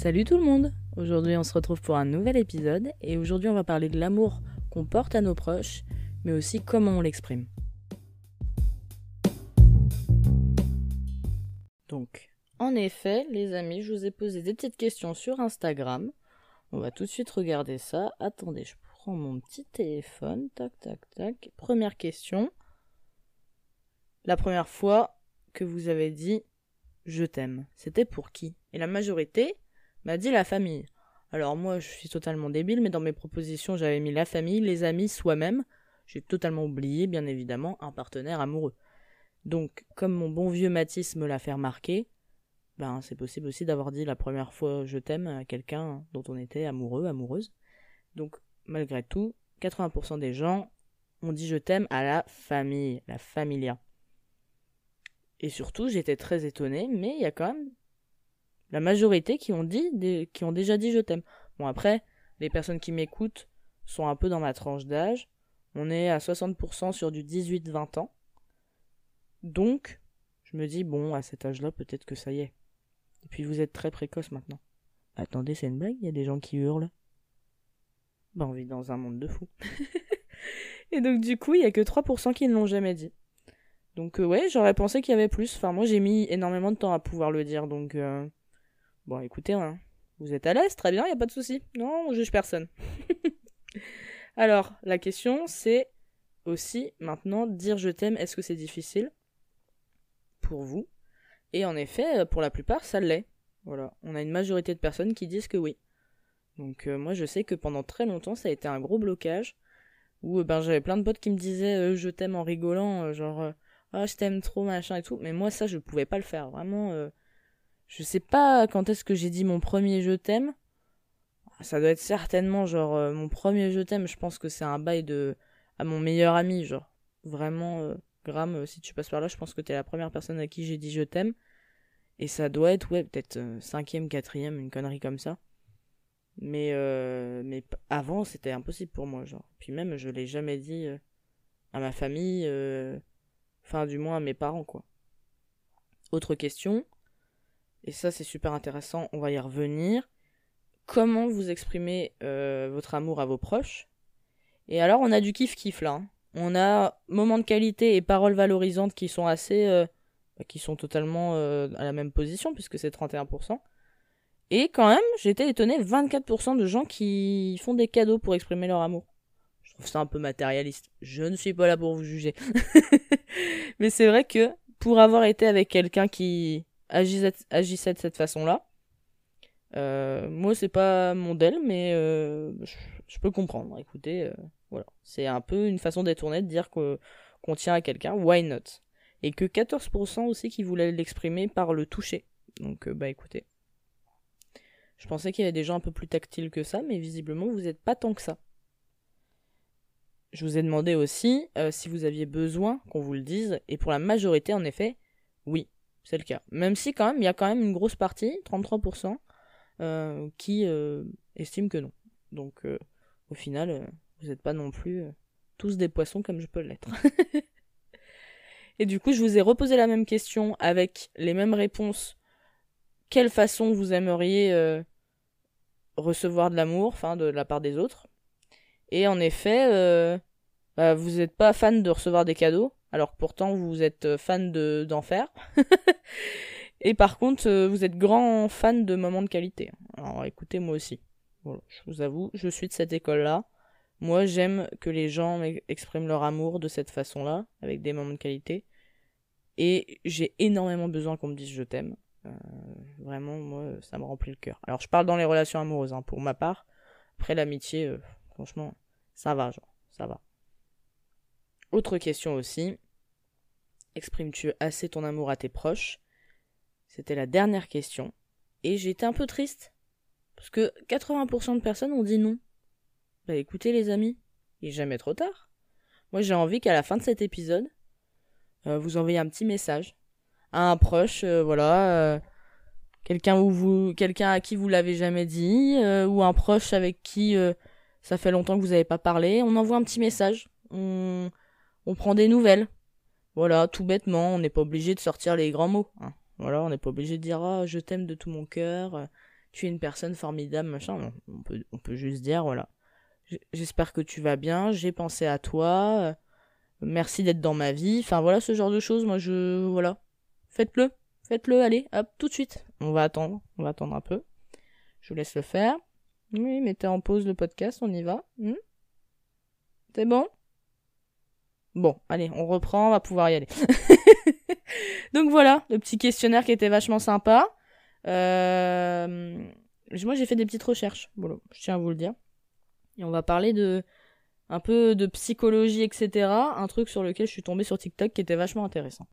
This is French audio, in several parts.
Salut tout le monde Aujourd'hui on se retrouve pour un nouvel épisode et aujourd'hui on va parler de l'amour qu'on porte à nos proches, mais aussi comment on l'exprime. Donc, en effet, les amis, je vous ai posé des petites questions sur Instagram. On va tout de suite regarder ça. Attendez, je prends mon petit téléphone. Tac, tac, tac. Première question. La première fois que vous avez dit je t'aime, c'était pour qui? Et la majorité m'a dit la famille. Alors moi, je suis totalement débile, mais dans mes propositions, j'avais mis la famille, les amis, soi-même. J'ai totalement oublié, bien évidemment, un partenaire amoureux. Donc, comme mon bon vieux Matisse me l'a fait remarquer, ben c'est possible aussi d'avoir dit la première fois je t'aime à quelqu'un dont on était amoureux, amoureuse. Donc, malgré tout, 80% des gens ont dit je t'aime à la famille, la familia. Et surtout, j'étais très étonnée, mais il y a quand même la majorité qui ont dit, qui ont déjà dit je t'aime. Bon après, les personnes qui m'écoutent sont un peu dans ma tranche d'âge. On est à 60% sur du 18-20 ans. Donc, je me dis, bon, à cet âge-là, peut-être que ça y est. Et puis vous êtes très précoce maintenant. Attendez, c'est une blague, il y a des gens qui hurlent. Ben, on vit dans un monde de fous. Et donc, du coup, il y a que 3% qui ne l'ont jamais dit. Donc, euh, ouais, j'aurais pensé qu'il y avait plus. Enfin, moi, j'ai mis énormément de temps à pouvoir le dire, donc. Euh, bon, écoutez, hein, vous êtes à l'aise, très bien, il n'y a pas de souci. Non, on juge personne. Alors, la question, c'est aussi maintenant dire je t'aime, est-ce que c'est difficile pour vous? Et en effet, euh, pour la plupart, ça l'est. Voilà, on a une majorité de personnes qui disent que oui. Donc euh, moi, je sais que pendant très longtemps, ça a été un gros blocage où euh, ben j'avais plein de potes qui me disaient je t'aime en rigolant, genre ah je t'aime trop machin et tout, mais moi ça je pouvais pas le faire, vraiment. Je sais pas quand est-ce que j'ai dit mon premier je t'aime. Ça doit être certainement genre mon premier je t'aime. Je pense que c'est un bail de à mon meilleur ami, genre vraiment Graham, euh, si tu passes par là, je pense que t'es la première personne à qui j'ai dit je t'aime. Et ça doit être, ouais, peut-être euh, cinquième, quatrième, une connerie comme ça. Mais, euh, mais avant, c'était impossible pour moi, genre. Puis même, je l'ai jamais dit à ma famille, enfin, du moins à mes parents, quoi. Autre question, et ça c'est super intéressant, on va y revenir. Comment vous exprimez votre amour à vos proches? Et alors, on a du kiff-kiff là. Hein. On a moments de qualité et paroles valorisantes qui sont assez. Euh, bah, qui sont totalement euh, à la même position, puisque c'est 31%. Et quand même, j'étais étonné, 24% de gens qui font des cadeaux pour exprimer leur amour. Je trouve ça un peu matérialiste. Je ne suis pas là pour vous juger. Mais c'est vrai que pour avoir été avec quelqu'un qui agissait, de cette façon-là, euh, moi c'est pas mon modèle, mais je, je, peux comprendre. Écoutez, voilà. C'est un peu une façon détournée de dire qu'on tient à quelqu'un, why not? Et que 14% aussi qui voulaient l'exprimer par le toucher. Donc, euh, bah écoutez. Je pensais qu'il y avait des gens un peu plus tactiles que ça, mais visiblement, vous n'êtes pas tant que ça. Je vous ai demandé aussi euh, si vous aviez besoin qu'on vous le dise, et pour la majorité, en effet, oui, c'est le cas. Même si, quand même, il y a quand même une grosse partie, 33%, euh, qui estiment que non. Donc, au final, vous n'êtes pas non plus euh, tous des poissons comme je peux l'être. Et du coup, je vous ai reposé la même question avec les mêmes réponses. Quelle façon vous aimeriez euh, recevoir de l'amour, enfin de la part des autres? Et en effet, euh, bah, vous n'êtes pas fan de recevoir des cadeaux, alors pourtant vous êtes fan de d'en faire. Et par contre, vous êtes grand fan de moments de qualité. Alors écoutez, moi aussi. Je vous avoue, je suis de cette école-là. Moi, j'aime que les gens expriment leur amour de cette façon-là, avec des moments de qualité. Et j'ai énormément besoin qu'on me dise je t'aime. Euh, vraiment, moi, ça me remplit le cœur. Alors, je parle dans les relations amoureuses, hein, pour ma part. Après, l'amitié, euh, franchement, ça va, genre, ça va. Autre question aussi. Exprimes-tu assez ton amour à tes proches? C'était la dernière question. Et j'étais un peu triste. Parce que 80% de personnes ont dit non. Bah écoutez les amis, il est jamais trop tard. Moi j'ai envie qu'à la fin de cet épisode, euh, vous envoyez un petit message à un proche, euh, voilà, euh, quelqu'un vous, quelqu'un à qui vous l'avez jamais dit, ou un proche avec qui ça fait longtemps que vous n'avez pas parlé. On envoie un petit message, on prend des nouvelles. Voilà, tout bêtement, on n'est pas obligé de sortir les grands mots. Hein. Voilà, on n'est pas obligé de dire ah je t'aime de tout mon cœur, tu es une personne formidable, machin. On peut, on peut juste dire, voilà. J'espère que tu vas bien, j'ai pensé à toi, euh, merci d'être dans ma vie. Enfin voilà, ce genre de choses, moi je. Voilà. Faites-le, faites-le, allez, hop, tout de suite. On va attendre, on va attendre un peu. Je vous laisse le faire. Oui, mettez en pause le podcast, on y va. Hmm? C'est bon? Bon, allez, on reprend, on va pouvoir y aller. Donc voilà, le petit questionnaire qui était vachement sympa. Euh, moi, j'ai fait des petites recherches. Je tiens à vous le dire. Et on va parler de un peu de psychologie, etc. Un truc sur lequel je suis tombée sur TikTok qui était vachement intéressant.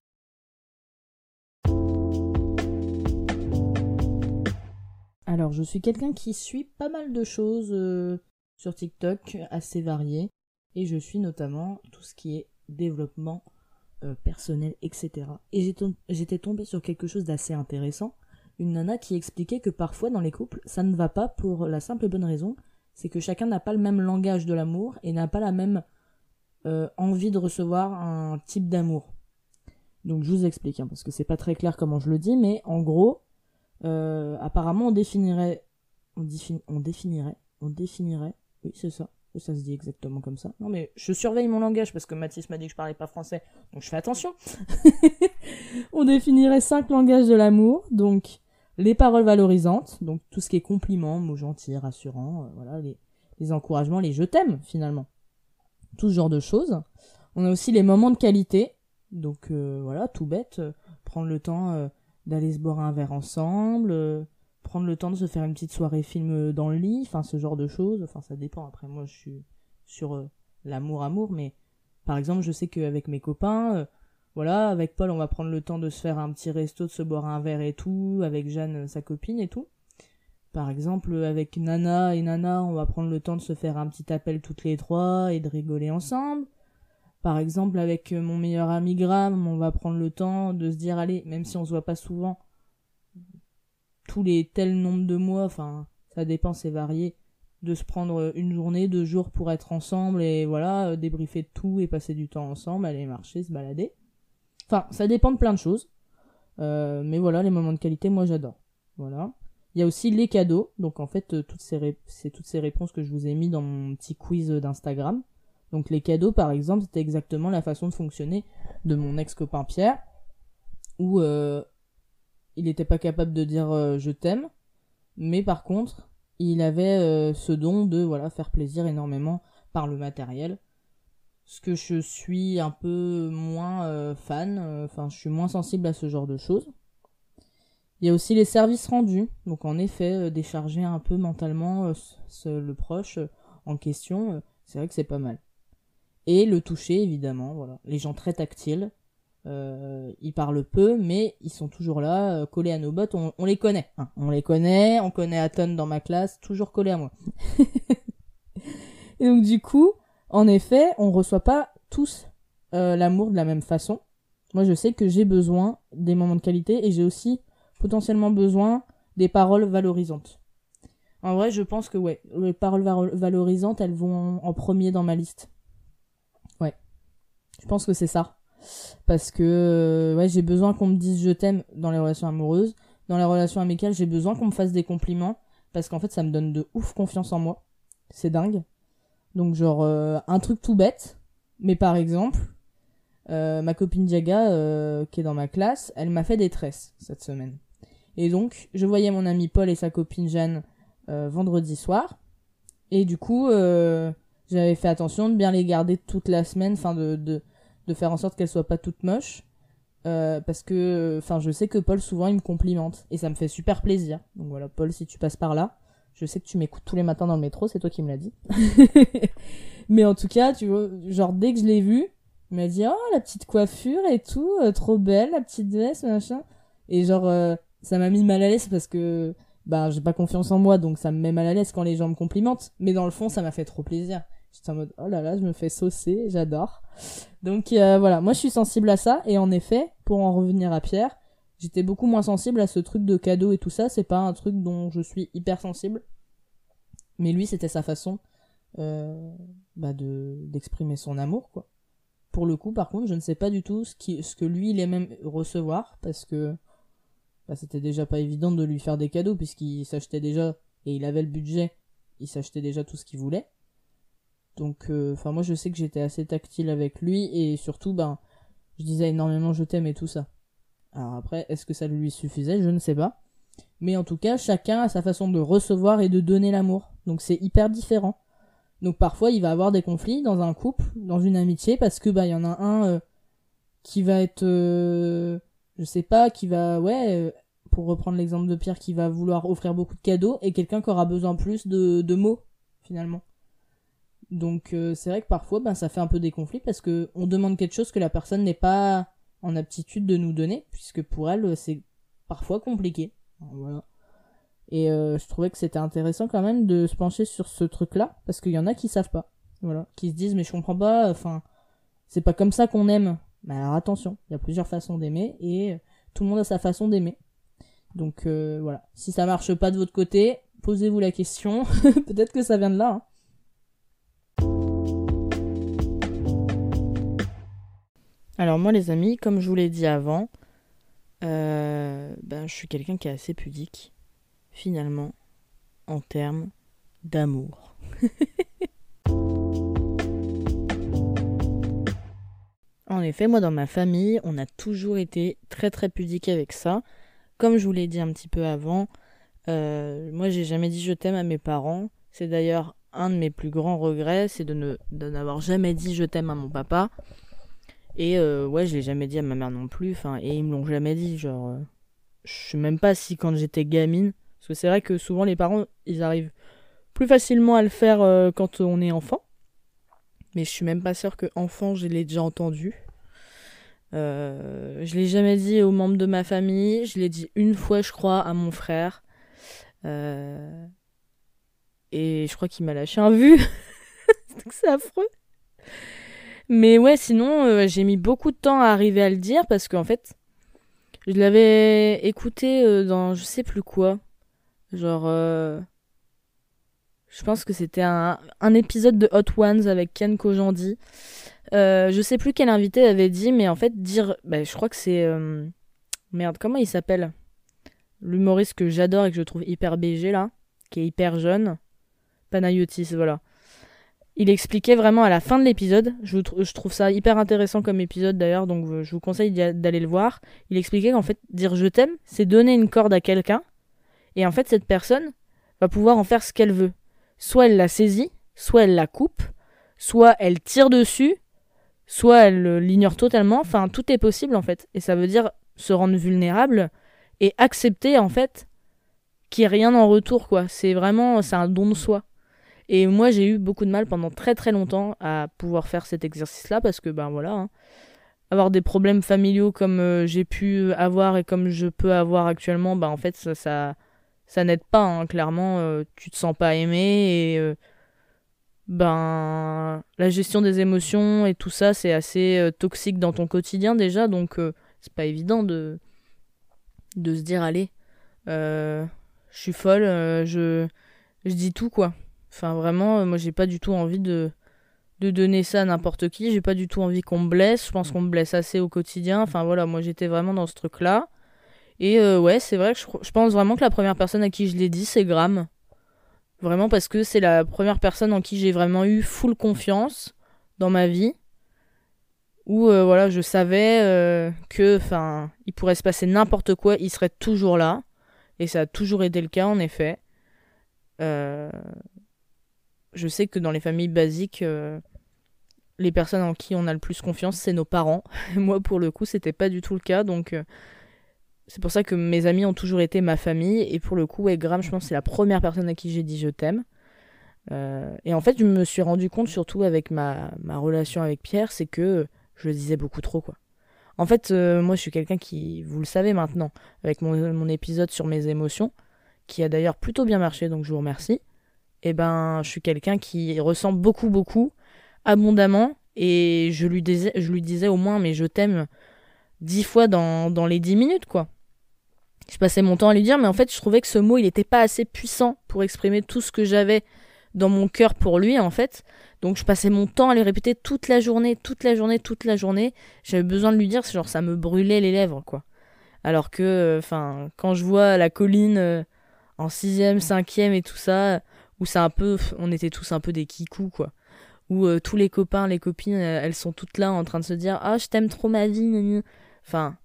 Alors, je suis quelqu'un qui suit pas mal de choses euh, sur TikTok, assez variées. Et je suis notamment tout ce qui est développement euh, personnel, etc. Et j'étais tombée sur quelque chose d'assez intéressant. Une nana qui expliquait que parfois dans les couples, ça ne va pas pour la simple et bonne raison, c'est que chacun n'a pas le même langage de l'amour et n'a pas la même euh, envie de recevoir un type d'amour. Donc je vous explique, hein, parce que c'est pas très clair comment je le dis, mais en gros, euh, apparemment on définirait, on, on définirait, on définirait, oui c'est ça, ça se dit exactement comme ça. Non, mais je surveille mon langage parce que Mathis m'a dit que je parlais pas français, donc je fais attention. on définirait cinq langages de l'amour, donc les paroles valorisantes, donc tout ce qui est compliments, mots gentils, rassurants, euh, voilà, les, les, encouragements, les je t'aime finalement. Tout ce genre de choses. On a aussi les moments de qualité, donc euh, voilà, tout bête, euh, prendre le temps d'aller se boire un verre ensemble, prendre le temps de se faire une petite soirée film euh, dans le lit, enfin ce genre de choses. Enfin ça dépend. Après moi je suis sur euh, l'amour amour, mais par exemple je sais qu'avec mes copains, euh, voilà, avec Paul on va prendre le temps de se faire un petit resto, de se boire un verre et tout, avec Jeanne sa copine et tout. Par exemple avec Nana et Nana on va prendre le temps de se faire un petit appel toutes les trois et de rigoler ensemble. Par exemple avec mon meilleur ami Graham on va prendre le temps de se dire allez même si on se voit pas souvent tous les tels nombres de mois, enfin, ça dépend, c'est varié, de se prendre une journée, deux jours pour être ensemble et voilà, euh, débriefer de tout et passer du temps ensemble, aller marcher, se balader. Enfin, ça dépend de plein de choses. Euh, mais voilà, les moments de qualité, moi j'adore. Voilà. Il y a aussi les cadeaux. Donc en fait, euh, toutes ces c'est toutes ces réponses que je vous ai mis dans mon petit quiz d'Instagram. Donc les cadeaux, par exemple, c'était exactement la façon de fonctionner de mon ex-copain Pierre, où il n'était pas capable de dire euh, je t'aime, mais par contre, il avait euh, ce don de voilà faire plaisir énormément par le matériel. Ce que je suis un peu moins euh, fan, enfin je suis moins sensible à ce genre de choses. Il y a aussi les services rendus, donc en effet décharger un peu mentalement le proche en question, c'est vrai que c'est pas mal. Et le toucher évidemment, voilà, les gens très tactiles, euh, ils parlent peu, mais ils sont toujours là, euh, collés à nos bottes. On, les connaît. Hein. On les connaît. On connaît Aton dans ma classe, toujours collés à moi. et donc du coup, en effet, on reçoit pas tous euh, l'amour de la même façon. Moi, je sais que j'ai besoin des moments de qualité et j'ai aussi potentiellement besoin des paroles valorisantes. En vrai, je pense que ouais, les paroles valorisantes, elles vont en premier dans ma liste. Ouais. Je pense que c'est ça parce que euh, j'ai besoin qu'on me dise je t'aime dans les relations amoureuses. Dans les relations amicales, j'ai besoin qu'on me fasse des compliments parce qu'en fait, ça me donne de ouf confiance en moi. C'est dingue. Donc genre euh, un truc tout bête, mais par exemple, euh, ma copine Diaga qui est dans ma classe, elle m'a fait des tresses cette semaine. Et donc, je voyais mon ami Paul et sa copine Jeanne vendredi soir. Et du coup, j'avais fait attention de bien les garder toute la semaine, enfin de, de faire en sorte qu'elle soit pas toute moche. Euh, parce que, enfin, je sais que Paul souvent il me complimente et ça me fait super plaisir. Donc voilà, Paul, si tu passes par là, je sais que tu m'écoutes tous les matins dans le métro, c'est toi qui me l'as dit. Mais en tout cas, tu vois, genre dès que je l'ai vu, il m'a dit oh la petite coiffure et tout, euh, trop belle, la petite veste machin. Et genre euh, ça m'a mis mal à l'aise parce que bah j'ai pas confiance en moi donc ça me met mal à l'aise quand les gens me complimentent. Mais dans le fond, ça m'a fait trop plaisir. J'étais en mode oh là là, je me fais saucer, j'adore. Donc euh, voilà, moi je suis sensible à ça et en effet, pour en revenir à Pierre, j'étais beaucoup moins sensible à ce truc de cadeau et tout ça, c'est pas un truc dont je suis hyper sensible. Mais lui, c'était sa façon euh, bah de d'exprimer son amour quoi. Pour le coup, par contre, je ne sais pas du tout ce qui ce que lui il aime recevoir parce que bah, c'était déjà pas évident de lui faire des cadeaux puisqu'il s'achetait déjà et il avait le budget, il s'achetait déjà tout ce qu'il voulait. Donc, euh, enfin, moi, je sais que j'étais assez tactile avec lui et surtout, ben, je disais énormément je t'aime et tout ça. Alors après, est-ce que ça lui suffisait? Je ne sais pas. Mais en tout cas, chacun a sa façon de recevoir et de donner l'amour. Donc c'est hyper différent. Donc parfois, il va avoir des conflits dans un couple, dans une amitié, parce que bah il y en a un euh, qui va être, euh, je sais pas, qui va, ouais, pour reprendre l'exemple de Pierre, qui va vouloir offrir beaucoup de cadeaux, et quelqu'un qui aura besoin plus de, de mots finalement. Donc euh, c'est vrai que parfois ben, ça fait un peu des conflits parce que on demande quelque chose que la personne n'est pas en aptitude de nous donner puisque pour elle c'est parfois compliqué. Voilà. Et euh, je trouvais que c'était intéressant quand même de se pencher sur ce truc-là parce qu'il y en a qui savent pas. Voilà, qui se disent mais je comprends pas enfin c'est pas comme ça qu'on aime. Mais alors attention, il y a plusieurs façons d'aimer et tout le monde a sa façon d'aimer. Donc euh, voilà, si ça marche pas de votre côté, posez-vous la question. Peut-être que ça vient de là. Hein. Alors moi les amis, comme je vous l'ai dit avant, euh, ben, je suis quelqu'un qui est assez pudique, finalement, en termes d'amour. en effet, moi dans ma famille, on a toujours été très très pudique avec ça. Comme je vous l'ai dit un petit peu avant, euh, moi j'ai jamais dit je t'aime à mes parents. C'est d'ailleurs un de mes plus grands regrets, c'est de ne de n'avoir jamais dit je t'aime à mon papa. Et euh, ouais, je l'ai jamais dit à ma mère non plus. Enfin, et ils me l'ont jamais dit. Genre, euh, je sais même pas si quand j'étais gamine, parce que c'est vrai que souvent les parents, ils arrivent plus facilement à le faire euh, quand on est enfant. Mais je suis même pas sûre que enfant, je l'ai déjà entendu. je l'ai jamais dit aux membres de ma famille. Je l'ai dit une fois, je crois, à mon frère. Et je crois qu'il m'a lâché un vu. c'est affreux. Mais ouais, sinon, euh, j'ai mis beaucoup de temps à arriver à le dire parce qu'en fait, je l'avais écouté euh, dans je sais plus quoi. Genre. Euh, je pense que c'était un, un, épisode de Hot Ones avec Ken Kojandi. je sais plus quel invité avait dit, mais en fait, dire. Bah, je crois que c'est. Merde, comment il s'appelle? L'humoriste que j'adore et que je trouve hyper BG là, qui est hyper jeune. Panayotis, voilà il expliquait vraiment à la fin de l'épisode, je, trouve ça hyper intéressant comme épisode d'ailleurs, donc je vous conseille d'aller le voir. Il expliquait qu'en fait, dire je t'aime, c'est donner une corde à quelqu'un, et en fait, cette personne va pouvoir en faire ce qu'elle veut. Soit elle la saisit, soit elle la coupe, soit elle tire dessus, soit elle l'ignore totalement, enfin, tout est possible en fait. Et ça veut dire se rendre vulnérable et accepter en fait qu'il n'y ait rien en retour, quoi. C'est vraiment, c'est un don de soi. Et moi, j'ai eu beaucoup de mal pendant très très longtemps à pouvoir faire cet exercice-là parce que, ben voilà, hein, avoir des problèmes familiaux comme euh, j'ai pu avoir et comme je peux avoir actuellement, ben en fait, ça, ça, n'aide pas, hein, clairement. Euh, tu te sens pas aimé et. Euh, ben la gestion des émotions et tout ça c'est assez toxique dans ton quotidien déjà donc c'est pas évident de de se dire allez je suis folle je je dis tout quoi Enfin, vraiment, euh, moi, j'ai pas du tout envie de, de donner ça à n'importe qui. J'ai pas du tout envie qu'on me blesse. Je pense qu'on me blesse assez au quotidien. Enfin, voilà, moi, j'étais vraiment dans ce truc-là. Et euh, ouais, c'est vrai que je, pense vraiment que la première personne à qui je l'ai dit, c'est Graham. Vraiment parce que c'est la première personne en qui j'ai vraiment eu full confiance dans ma vie. Où euh, voilà, je savais que, enfin, il pourrait se passer n'importe quoi, il serait toujours là. Et ça a toujours été le cas, en effet. Euh, je sais que dans les familles basiques, euh, les personnes en qui on a le plus confiance, c'est nos parents. Moi, pour le coup, c'était pas du tout le cas. Donc, euh, c'est pour ça que mes amis ont toujours été ma famille. Et pour le coup, ouais, Graham, je pense c'est la première personne à qui j'ai dit je t'aime. Euh, et en fait, je me suis rendu compte, surtout avec ma, relation avec Pierre, c'est que je le disais beaucoup trop, quoi. En fait, moi, je suis quelqu'un qui, vous le savez maintenant, avec mon épisode sur mes émotions, qui a d'ailleurs plutôt bien marché, donc je vous remercie eh ben, je suis quelqu'un qui ressent beaucoup, beaucoup, abondamment, et je lui disais, au moins, mais je t'aime dix fois dans, dans les dix minutes, quoi. Je passais mon temps à lui dire, mais en fait, je trouvais que ce mot, il n'était pas assez puissant pour exprimer tout ce que j'avais dans mon cœur pour lui, en fait. Donc, je passais mon temps à lui répéter toute la journée, toute la journée, toute la journée. J'avais besoin de lui dire, genre, ça me brûlait les lèvres, quoi. Alors que, enfin, quand je vois la colline en sixième, cinquième et tout ça, où c'est un peu, on était tous un peu des kikous, quoi. Où tous les copains, les copines, elles sont toutes là en train de se dire, ah, je t'aime trop ma vie, Enfin,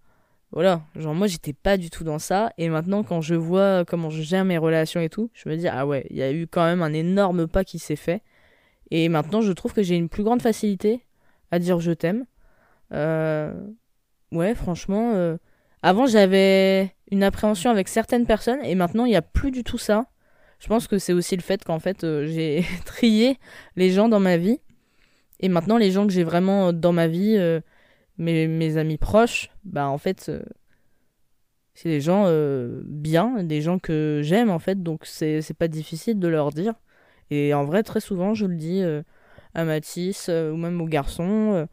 voilà, genre moi j'étais pas du tout dans ça et maintenant quand je vois comment je gère mes relations et tout, je me dis ah ouais, il y a eu quand même un énorme pas qui s'est fait et maintenant je trouve que j'ai une plus grande facilité à dire je t'aime. Euh... Ouais, franchement, euh... avant j'avais une appréhension avec certaines personnes et maintenant il n'y a plus du tout ça. Je pense que c'est aussi le fait qu'en fait euh, j'ai trié les gens dans ma vie et maintenant les gens que j'ai vraiment dans ma vie euh, mes, mes amis proches, bah en fait, euh, c'est des gens euh, bien, des gens que j'aime en fait, donc c'est pas difficile de leur dire. Et en vrai, très souvent, je le dis euh, à Mathis ou même aux garçons.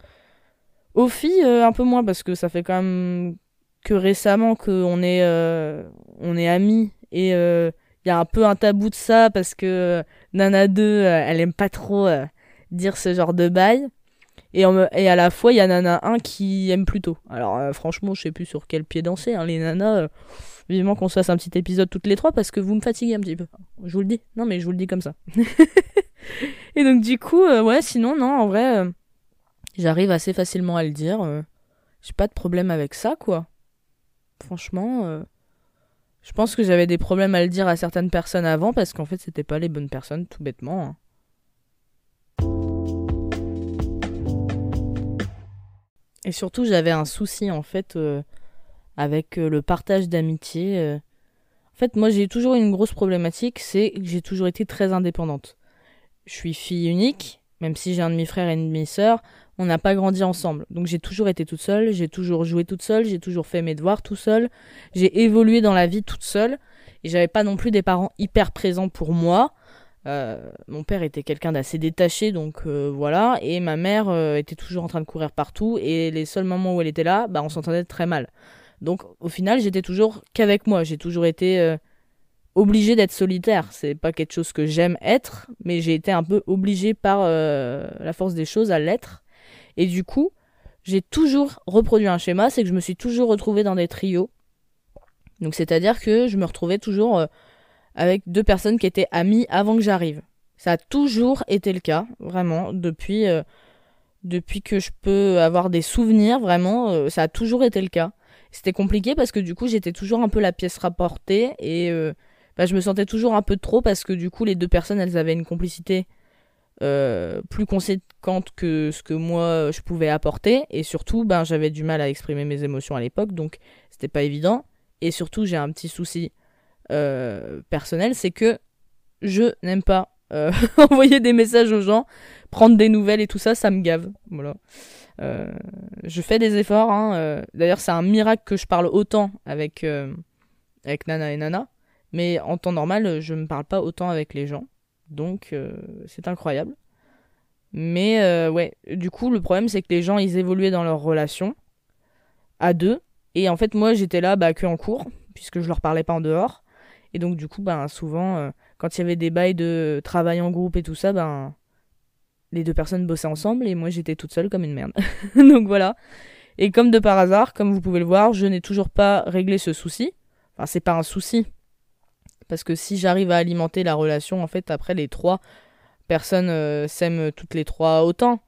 Aux filles, un peu moins, parce que ça fait quand même que récemment qu'on est, est amis et il y a un peu un tabou de ça parce que Nana 2, elle aime pas trop dire ce genre de bail. Et, à la fois, il y a un qui aime plutôt. Alors, euh, franchement, je sais plus sur quel pied danser. Hein, les nanas, euh, vivement qu'on se fasse un petit épisode toutes les trois parce que vous me fatiguez un petit peu. Je vous le dis. Non, mais je vous le dis comme ça. et donc, du coup, euh, ouais, sinon, non, en vrai, j'arrive assez facilement à le dire. J'ai pas de problème avec ça, quoi. Franchement, je pense que j'avais des problèmes à le dire à certaines personnes avant parce qu'en fait, c'était pas les bonnes personnes, tout bêtement. Hein. Et surtout, j'avais un souci en fait euh, avec euh, le partage d'amitié. Euh. En fait, moi, j'ai toujours une grosse problématique, c'est que j'ai toujours été très indépendante. Je suis fille unique, même si j'ai un demi-frère et une demi-sœur, on n'a pas grandi ensemble. Donc j'ai toujours été toute seule, j'ai toujours joué toute seule, j'ai toujours fait mes devoirs tout seul, j'ai évolué dans la vie toute seule, et j'avais pas non plus des parents hyper présents pour moi. Euh, mon père était quelqu'un d'assez détaché, donc euh, voilà. Et ma mère euh, était toujours en train de courir partout. Et les seuls moments où elle était là, bah, on s'entendait très mal. Donc au final, j'étais toujours qu'avec moi. J'ai toujours été obligée d'être solitaire. C'est pas quelque chose que j'aime être, mais j'ai été un peu obligée par la force des choses à l'être. Et du coup, j'ai toujours reproduit un schéma, c'est que je me suis toujours retrouvée dans des trios. Donc c'est-à-dire que je me retrouvais toujours avec deux personnes qui étaient amies avant que j'arrive. Ça a toujours été le cas, vraiment, depuis, euh, depuis que je peux avoir des souvenirs, vraiment, euh, ça a toujours été le cas. C'était compliqué parce que du coup, j'étais toujours un peu la pièce rapportée et euh, bah, je me sentais toujours un peu trop parce que du coup, les deux personnes, elles avaient une complicité plus conséquente que ce que moi je pouvais apporter et surtout, ben, j'avais du mal à exprimer mes émotions à l'époque, donc c'était pas évident. Et surtout, j'ai un petit souci euh, personnel, c'est que je n'aime pas euh, envoyer des messages aux gens, prendre des nouvelles et tout ça, ça me gave. Voilà. Euh, je fais des efforts. Hein, D'ailleurs, c'est un miracle que je parle autant avec, avec Nana et Nana. Mais en temps normal, je ne parle pas autant avec les gens. Donc, c'est incroyable. Mais ouais, du coup, le problème, c'est que les gens, ils évoluaient dans leur relation à deux. Et en fait, moi, j'étais là bah, que en cours, puisque je leur parlais pas en dehors. Et donc, du coup, ben, souvent, euh, quand il y avait des bails de travail en groupe et tout ça, ben, les deux personnes bossaient ensemble et moi, j'étais toute seule comme une merde. donc, voilà. Et comme de par hasard, comme vous pouvez le voir, je n'ai toujours pas réglé ce souci. Enfin, c'est pas un souci. Parce que si j'arrive à alimenter la relation, en fait, après, les trois personnes euh, s'aiment toutes les trois autant.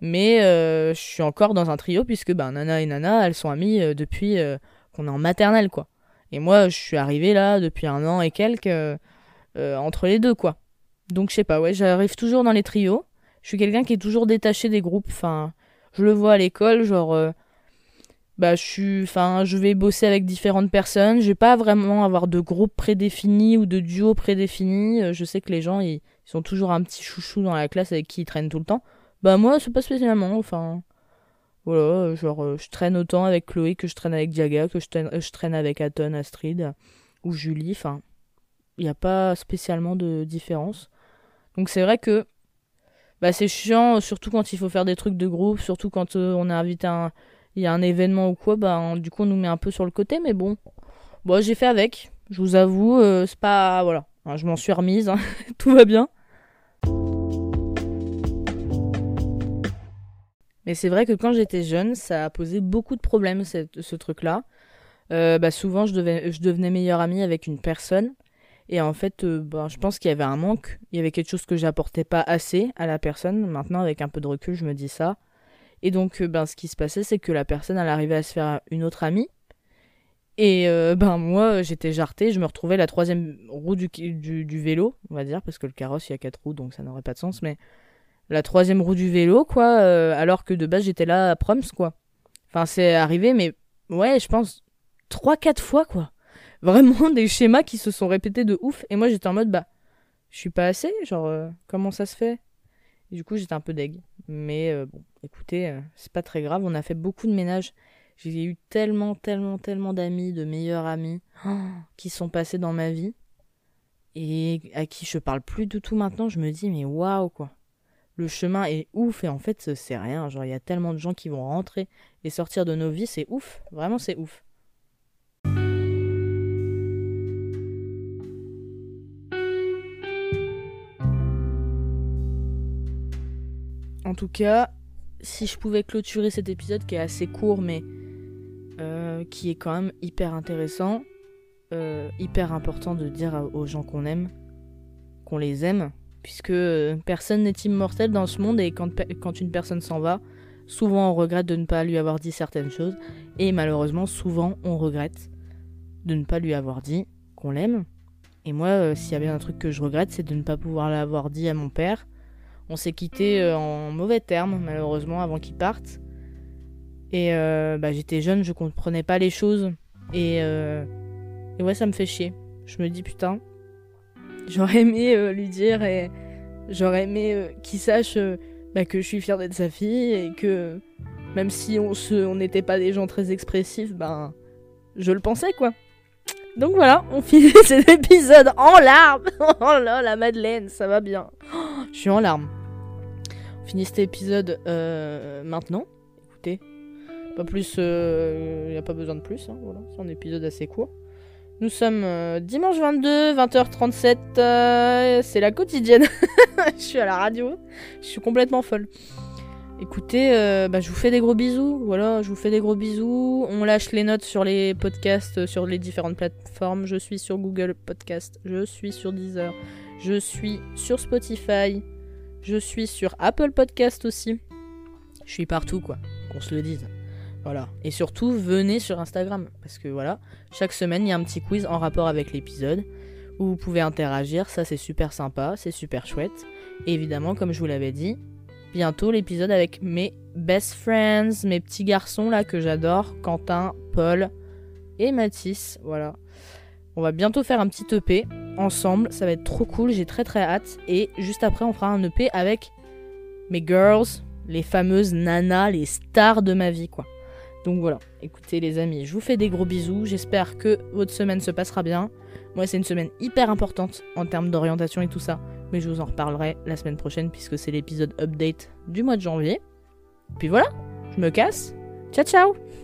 Mais euh, je suis encore dans un trio puisque ben, Nana et Nana, elles sont amies depuis qu'on est en maternelle, quoi. Et moi, je suis arrivé là depuis un an et quelques euh, euh, entre les deux, quoi. Donc, je sais pas, ouais, j'arrive toujours dans les trios. Je suis quelqu'un qui est toujours détaché des groupes. Enfin, je le vois à l'école, genre. Euh, bah, je suis. Je vais bosser avec différentes personnes. Je vais pas vraiment avoir de groupe prédéfini ou de duo prédéfini. Je sais que les gens, ils, sont toujours un petit chouchou dans la classe avec qui ils traînent tout le temps. Bah, moi, c'est pas spécialement. Enfin. Voilà, euh, genre euh, je traîne autant avec Chloé que je traîne avec Diaga, que je traîne, avec Aton, Astrid ou Julie. Enfin, il n'y a pas spécialement de différence. Donc c'est vrai que bah, c'est chiant, surtout quand il faut faire des trucs de groupe, surtout quand euh, on est invité à un... il y a un événement ou quoi, bah du coup on nous met un peu sur le côté, mais bon, bon j'ai fait avec. Je vous avoue, c'est pas voilà, je m'en suis remise, hein. tout va bien. Mais c'est vrai que quand j'étais jeune, ça a posé beaucoup de problèmes, ce truc-là. euh, bah souvent je devenais meilleure amie avec une personne. Et en fait, euh, bah, je pense qu'il y avait un manque. Il y avait quelque chose que j'apportais pas assez à la personne. Maintenant, avec un peu de recul, je me dis ça. Et donc, euh, ben, ce qui se passait, c'est que la personne, elle arrivait à se faire une autre amie. Et ben moi, j'étais jartée. Je me retrouvais la troisième roue du, vélo, on va dire, parce que le carrosse, il y a quatre roues, donc ça n'aurait pas de sens. Mais la troisième roue du vélo, quoi. alors que de base, j'étais là à proms, quoi. Enfin, c'est arrivé, mais ouais, je pense trois, quatre fois, quoi. Vraiment des schémas qui se sont répétés de ouf. Et moi, j'étais en mode, bah, je suis pas assez, genre, euh, comment ça se fait? Du coup, j'étais un peu deg. Mais euh, bon, écoutez, euh, c'est pas très grave. On a fait beaucoup de ménage. J'ai eu tellement, tellement, tellement d'amis, de meilleurs amis, qui sont passés dans ma vie. Et à qui je parle plus du tout maintenant. Je me dis, mais waouh, quoi le chemin est ouf et en fait c'est rien genre il y a tellement de gens qui vont rentrer et sortir de nos vies c'est ouf vraiment c'est ouf En tout cas, si je pouvais clôturer cet épisode qui est assez court mais euh, qui est quand même hyper intéressant, euh, hyper important de dire aux gens qu'on aime, qu'on les aime, puisque euh, personne n'est immortel dans ce monde et quand, quand une personne s'en va, souvent on regrette de ne pas lui avoir dit certaines choses et malheureusement souvent on regrette de ne pas lui avoir dit qu'on l'aime. Et moi, s'il y a bien un truc que je regrette, c'est de ne pas pouvoir l'avoir dit à mon père on s'est quitté euh, en mauvais termes, malheureusement, avant qu'il parte. Et euh, bah, j'étais jeune, je comprenais pas les choses. Euh, et, ouais, ça me fait chier. Je me dis, putain, j'aurais aimé lui dire et j'aurais aimé qu'il sache bah, que je suis fière d'être sa fille et que même si on n'était pas des gens très expressifs, ben je le pensais quoi. Donc voilà, on finit cet épisode en larmes. oh là, la Madeleine, ça va bien. Je suis en larmes. On finit cet épisode euh, maintenant. Écoutez, pas plus, il euh, n'y a pas besoin de plus. Hein, voilà, c'est un épisode assez court. Nous sommes euh, dimanche 22, 20h37. c'est la quotidienne. je suis à la radio. Je suis complètement folle. Écoutez, bah, je vous fais des gros bisous. Voilà, je vous fais des gros bisous. On lâche les notes sur les podcasts, sur les différentes plateformes. Je suis sur Google Podcast. Je suis sur Deezer. Je suis sur Spotify. Je suis sur Apple Podcast aussi. Je suis partout, quoi. Qu'on se le dise. Voilà. Et surtout, venez sur Instagram. Parce que voilà, chaque semaine, il y a un petit quiz en rapport avec l'épisode. Où vous pouvez interagir. Ça, c'est super sympa. C'est super chouette. Et évidemment, comme je vous l'avais dit, bientôt l'épisode avec mes best friends, mes petits garçons là que j'adore. Quentin, Paul et Mathis. Voilà. On va bientôt faire un petit EP ensemble. Ça va être trop cool. J'ai très très hâte. Et juste après, on fera un EP avec mes girls, les fameuses nanas, les stars de ma vie, quoi. Donc voilà. Écoutez, les amis, je vous fais des gros bisous. J'espère que votre semaine se passera bien. Moi, c'est une semaine hyper importante en termes d'orientation et tout ça. Mais je vous en reparlerai la semaine prochaine puisque c'est l'épisode update du mois de janvier. Puis voilà, je me casse. Ciao ciao